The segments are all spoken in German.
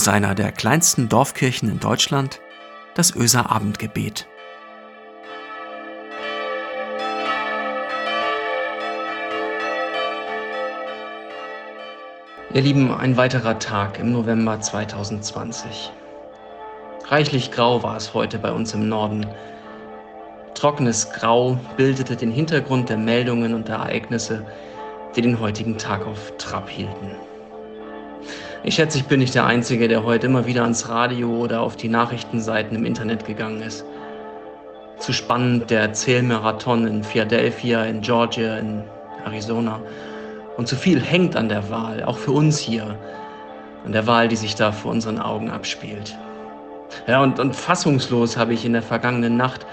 aus einer der kleinsten Dorfkirchen in Deutschland, das Öser Abendgebet. Ihr Lieben, ein weiterer Tag im November 2020. Reichlich grau war es heute bei uns im Norden. Trockenes Grau bildete den Hintergrund der Meldungen und Ereignisse, die den heutigen Tag auf Trab hielten. Ich schätze, ich bin nicht der Einzige, der heute immer wieder ans Radio oder auf die Nachrichtenseiten im Internet gegangen ist. Zu spannend der Zählmarathon in Philadelphia, in Georgia, in Arizona. Und zu viel hängt an der Wahl, auch für uns hier, an der Wahl, die sich da vor unseren Augen abspielt. Ja, und, und fassungslos habe ich in der vergangenen Nacht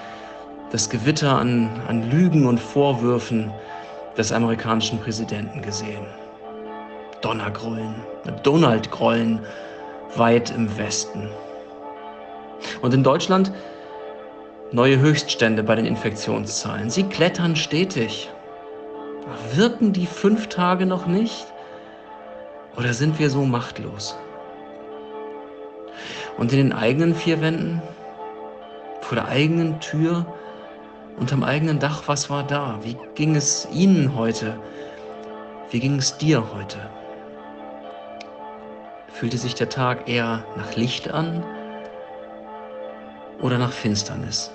das Gewitter an, an Lügen und Vorwürfen des amerikanischen Präsidenten gesehen. Donnergrollen, Donald-Grollen weit im Westen. Und in Deutschland neue Höchststände bei den Infektionszahlen. Sie klettern stetig. Wirken die fünf Tage noch nicht? Oder sind wir so machtlos? Und in den eigenen vier Wänden, vor der eigenen Tür, unterm eigenen Dach, was war da? Wie ging es Ihnen heute? Wie ging es dir heute? Fühlte sich der Tag eher nach Licht an oder nach Finsternis?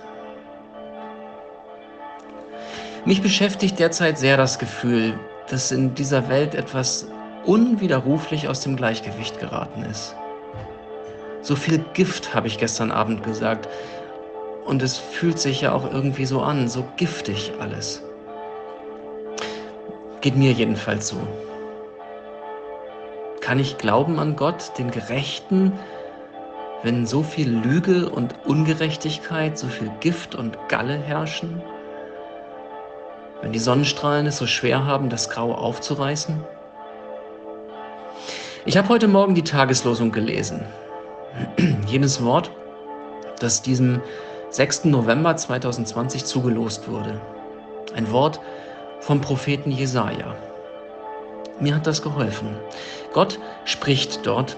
Mich beschäftigt derzeit sehr das Gefühl, dass in dieser Welt etwas unwiderruflich aus dem Gleichgewicht geraten ist. So viel Gift, habe ich gestern Abend gesagt. Und es fühlt sich ja auch irgendwie so an, so giftig alles. Geht mir jedenfalls so. Kann ich glauben an Gott, den Gerechten, wenn so viel Lüge und Ungerechtigkeit, so viel Gift und Galle herrschen? Wenn die Sonnenstrahlen es so schwer haben, das Grau aufzureißen? Ich habe heute Morgen die Tageslosung gelesen. Jenes Wort, das diesem 6. November 2020 zugelost wurde. Ein Wort vom Propheten Jesaja. Mir hat das geholfen. Gott spricht dort: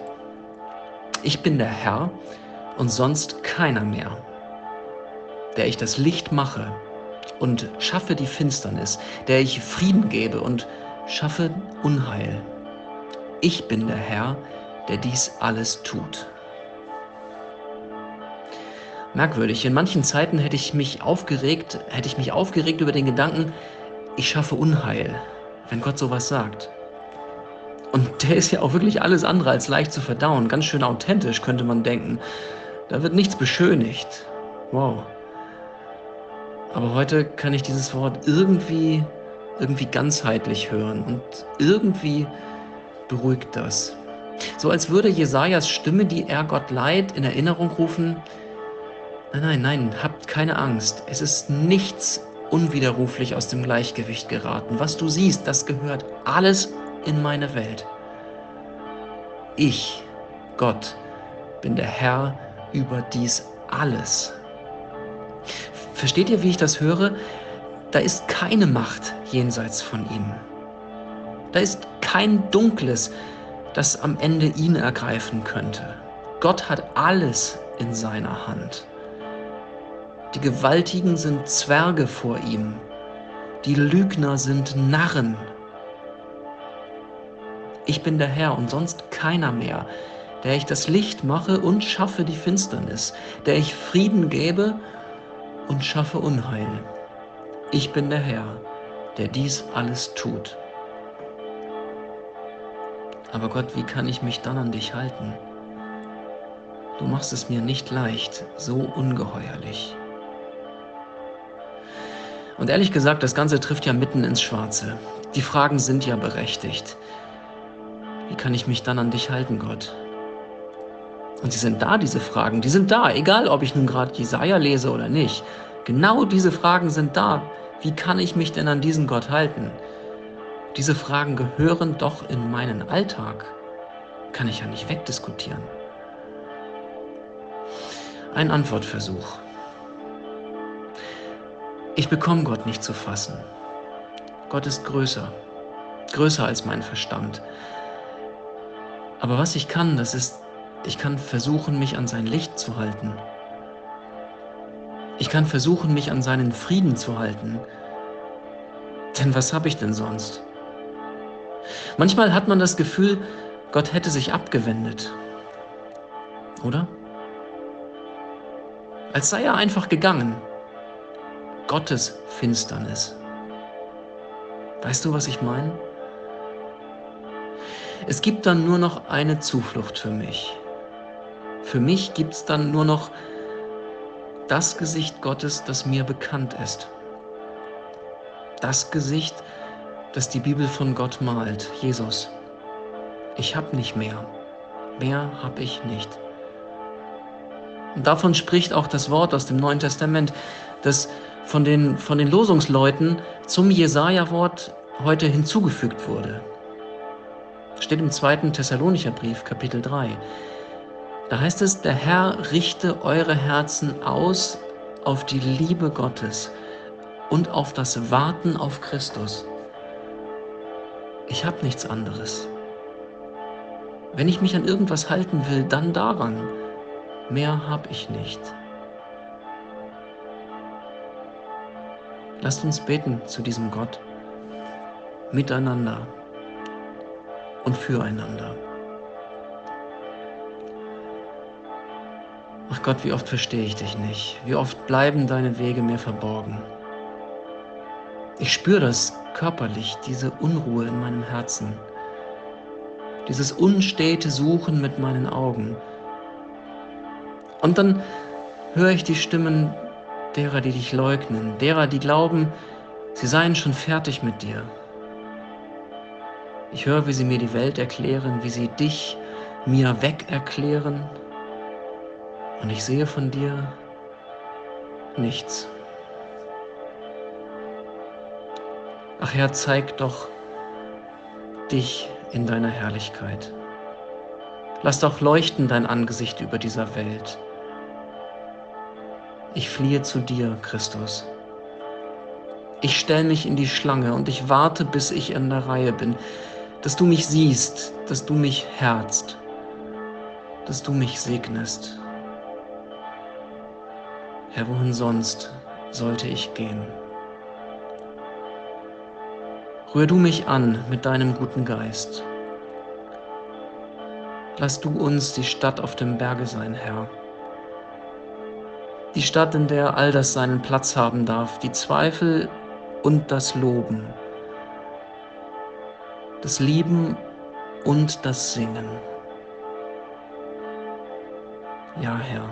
Ich bin der Herr und sonst keiner mehr, der ich das Licht mache und schaffe die Finsternis, der ich Frieden gebe und schaffe Unheil. Ich bin der Herr, der dies alles tut. Merkwürdig, in manchen Zeiten hätte ich mich aufgeregt, hätte ich mich aufgeregt über den Gedanken, ich schaffe Unheil, wenn Gott sowas sagt. Und der ist ja auch wirklich alles andere als leicht zu verdauen, ganz schön authentisch könnte man denken. Da wird nichts beschönigt. Wow. Aber heute kann ich dieses Wort irgendwie, irgendwie ganzheitlich hören und irgendwie beruhigt das. So als würde Jesajas Stimme, die er Gott leiht, in Erinnerung rufen: Nein, nein, nein, habt keine Angst. Es ist nichts unwiderruflich aus dem Gleichgewicht geraten. Was du siehst, das gehört alles in meine Welt. Ich, Gott, bin der Herr über dies alles. Versteht ihr, wie ich das höre? Da ist keine Macht jenseits von ihm. Da ist kein Dunkles, das am Ende ihn ergreifen könnte. Gott hat alles in seiner Hand. Die Gewaltigen sind Zwerge vor ihm. Die Lügner sind Narren. Ich bin der Herr und sonst keiner mehr, der ich das Licht mache und schaffe die Finsternis, der ich Frieden gebe und schaffe Unheil. Ich bin der Herr, der dies alles tut. Aber Gott, wie kann ich mich dann an dich halten? Du machst es mir nicht leicht, so ungeheuerlich. Und ehrlich gesagt, das Ganze trifft ja mitten ins Schwarze. Die Fragen sind ja berechtigt. Kann ich mich dann an dich halten, Gott? Und sie sind da, diese Fragen. Die sind da, egal ob ich nun gerade Jesaja lese oder nicht. Genau diese Fragen sind da. Wie kann ich mich denn an diesen Gott halten? Diese Fragen gehören doch in meinen Alltag. Kann ich ja nicht wegdiskutieren. Ein Antwortversuch. Ich bekomme Gott nicht zu fassen. Gott ist größer, größer als mein Verstand. Aber was ich kann, das ist Ich kann versuchen, mich an sein Licht zu halten. Ich kann versuchen, mich an seinen Frieden zu halten. Denn was habe ich denn sonst? Manchmal hat man das Gefühl, Gott hätte sich abgewendet. Oder? Als sei er einfach gegangen. Gottes Finsternis. Weißt du, was ich meine? Es gibt dann nur noch eine Zuflucht für mich. Für mich gibt es dann nur noch das Gesicht Gottes, das mir bekannt ist. Das Gesicht, das die Bibel von Gott malt, Jesus. Ich habe nicht mehr. Mehr habe ich nicht. Und davon spricht auch das Wort aus dem Neuen Testament, das von den, von den Losungsleuten zum Jesaja-Wort heute hinzugefügt wurde. Steht im zweiten Thessalonicher Brief, Kapitel 3. Da heißt es, der Herr richte eure Herzen aus auf die Liebe Gottes und auf das Warten auf Christus. Ich habe nichts anderes. Wenn ich mich an irgendwas halten will, dann daran. Mehr habe ich nicht. Lasst uns beten zu diesem Gott, miteinander und füreinander. Ach Gott, wie oft verstehe ich dich nicht? Wie oft bleiben deine Wege mir verborgen? Ich spüre das körperlich, diese Unruhe in meinem Herzen, dieses unstete Suchen mit meinen Augen. Und dann höre ich die Stimmen derer, die dich leugnen, derer, die glauben, sie seien schon fertig mit dir. Ich höre, wie sie mir die Welt erklären, wie sie dich mir weg erklären. Und ich sehe von dir nichts. Ach Herr, zeig doch dich in deiner Herrlichkeit. Lass doch leuchten dein Angesicht über dieser Welt. Ich fliehe zu dir, Christus. Ich stelle mich in die Schlange und ich warte, bis ich in der Reihe bin, dass du mich siehst, dass du mich herzt, dass du mich segnest. Herr, wohin sonst sollte ich gehen? Rühr du mich an mit deinem guten Geist. Lass du uns die Stadt auf dem Berge sein, Herr die Stadt, in der all das seinen Platz haben darf, die Zweifel und das Loben, das Lieben und das Singen. Ja, Herr,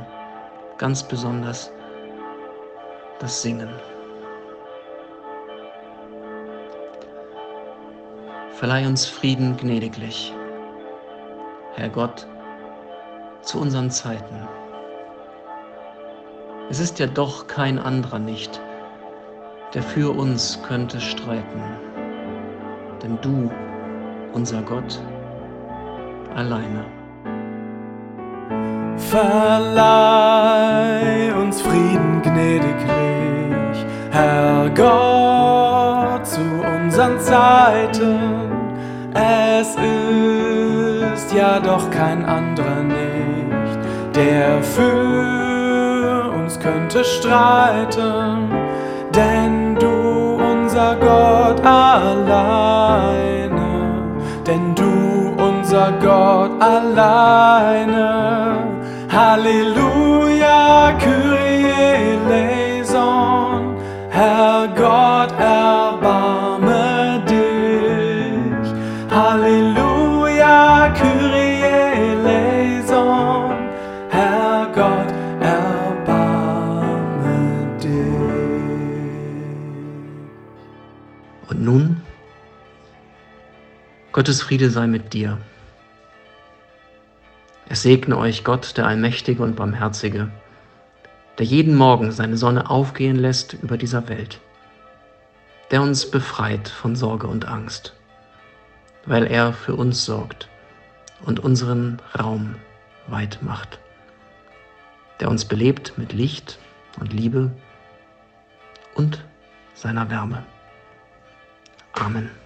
ganz besonders das Singen. Verleih uns Frieden gnädiglich, Herr Gott, zu unseren Zeiten. Es ist ja doch kein anderer nicht, der für uns könnte streiten. Denn du, unser Gott, alleine. Verleih uns Frieden gnädiglich, Herr Gott, zu unseren Zeiten. Es ist ja doch kein anderer nicht, der für könnte streiten, denn du, unser Gott alleine, unser Gott alleine, Halleluja, Kyrie eleison, Herr Gott, erbarme dich, Halleluja, Kyrie eleison, Herr Gott, nun, Gottes Friede sei mit dir. Es segne euch Gott, der Allmächtige und Barmherzige, der jeden Morgen seine Sonne aufgehen lässt über dieser Welt, der uns befreit von Sorge und Angst, weil er für uns sorgt und unseren Raum weit macht, der uns belebt mit Licht und Liebe und seiner Wärme. Amen.